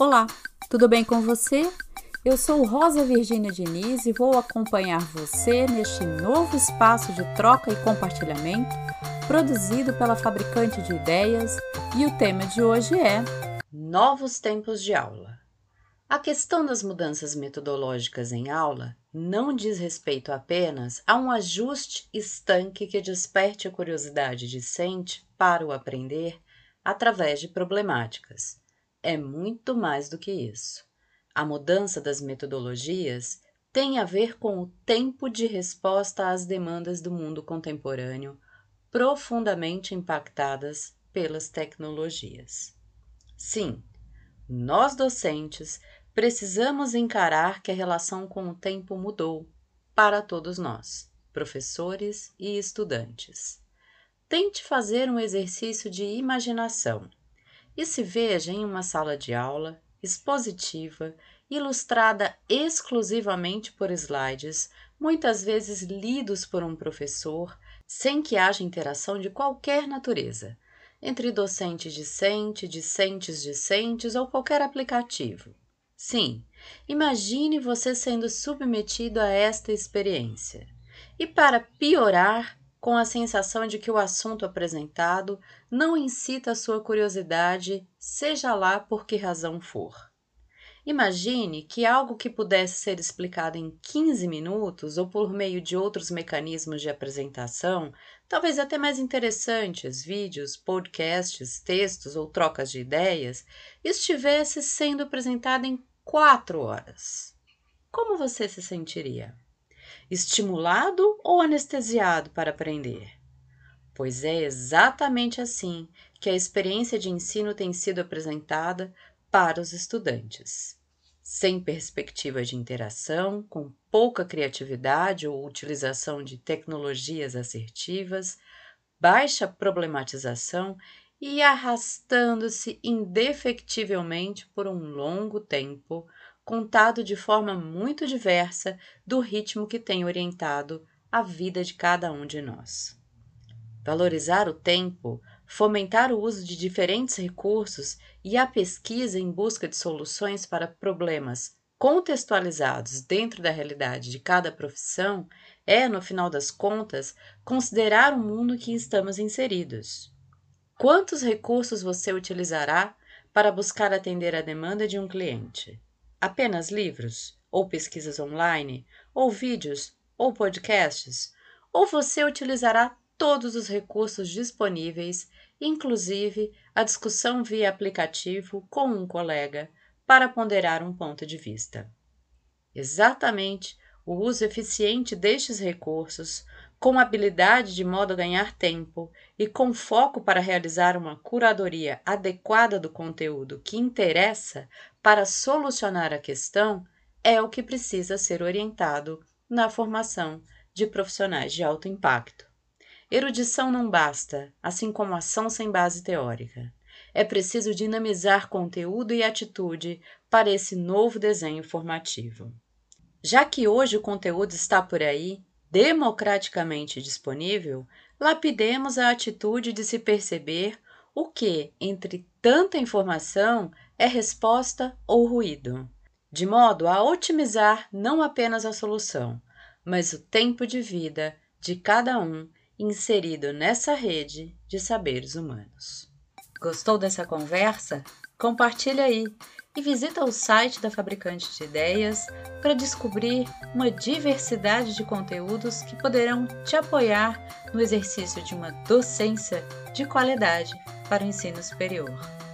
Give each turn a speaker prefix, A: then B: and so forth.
A: Olá, tudo bem com você? Eu sou Rosa Virgínia Diniz e vou acompanhar você neste novo espaço de troca e compartilhamento produzido pela fabricante de ideias e o tema de hoje é
B: Novos tempos de aula. A questão das mudanças metodológicas em aula não diz respeito apenas a um ajuste estanque que desperte a curiosidade discente para o aprender através de problemáticas. É muito mais do que isso. A mudança das metodologias tem a ver com o tempo de resposta às demandas do mundo contemporâneo, profundamente impactadas pelas tecnologias. Sim, nós docentes precisamos encarar que a relação com o tempo mudou para todos nós, professores e estudantes. Tente fazer um exercício de imaginação e se veja em uma sala de aula expositiva, ilustrada exclusivamente por slides, muitas vezes lidos por um professor, sem que haja interação de qualquer natureza, entre docente discente, discentes discentes ou qualquer aplicativo. Sim, imagine você sendo submetido a esta experiência. E para piorar, com a sensação de que o assunto apresentado não incita a sua curiosidade, seja lá por que razão for. Imagine que algo que pudesse ser explicado em 15 minutos ou por meio de outros mecanismos de apresentação, talvez até mais interessantes, vídeos, podcasts, textos ou trocas de ideias, estivesse sendo apresentado em quatro horas. Como você se sentiria? Estimulado ou anestesiado para aprender? Pois é exatamente assim que a experiência de ensino tem sido apresentada para os estudantes. Sem perspectiva de interação, com pouca criatividade ou utilização de tecnologias assertivas, baixa problematização e arrastando-se indefectivelmente por um longo tempo, contado de forma muito diversa do ritmo que tem orientado a vida de cada um de nós. Valorizar o tempo, fomentar o uso de diferentes recursos e a pesquisa em busca de soluções para problemas contextualizados dentro da realidade de cada profissão é, no final das contas, considerar o mundo em que estamos inseridos. Quantos recursos você utilizará para buscar atender a demanda de um cliente? Apenas livros? Ou pesquisas online? Ou vídeos? Ou podcasts? Ou você utilizará todos os recursos disponíveis, inclusive a discussão via aplicativo com um colega, para ponderar um ponto de vista? Exatamente o uso eficiente destes recursos com habilidade de modo a ganhar tempo e com foco para realizar uma curadoria adequada do conteúdo que interessa para solucionar a questão, é o que precisa ser orientado na formação de profissionais de alto impacto. Erudição não basta, assim como ação sem base teórica. É preciso dinamizar conteúdo e atitude para esse novo desenho formativo. Já que hoje o conteúdo está por aí, democraticamente disponível, lapidemos a atitude de se perceber o que, entre tanta informação, é resposta ou ruído, de modo a otimizar não apenas a solução, mas o tempo de vida de cada um inserido nessa rede de saberes humanos. Gostou dessa conversa? Compartilhe aí e visita o site da Fabricante de Ideias para descobrir uma diversidade de conteúdos que poderão te apoiar no exercício de uma docência de qualidade para o ensino superior.